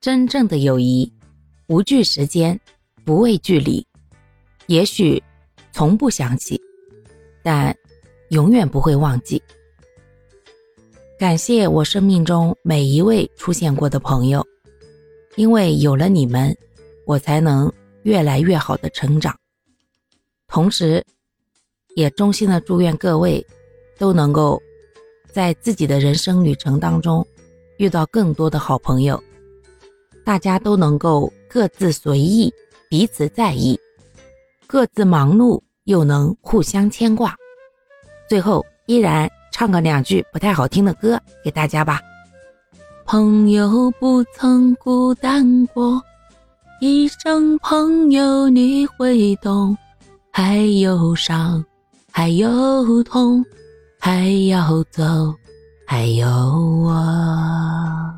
真正的友谊，无惧时间，不畏距离。也许从不想起，但永远不会忘记。感谢我生命中每一位出现过的朋友，因为有了你们，我才能越来越好的成长。同时，也衷心的祝愿各位都能够在自己的人生旅程当中遇到更多的好朋友。大家都能够各自随意，彼此在意，各自忙碌又能互相牵挂。最后，依然唱个两句不太好听的歌给大家吧。朋友不曾孤单过，一声朋友你会懂，还有伤，还有痛，还要走，还有我。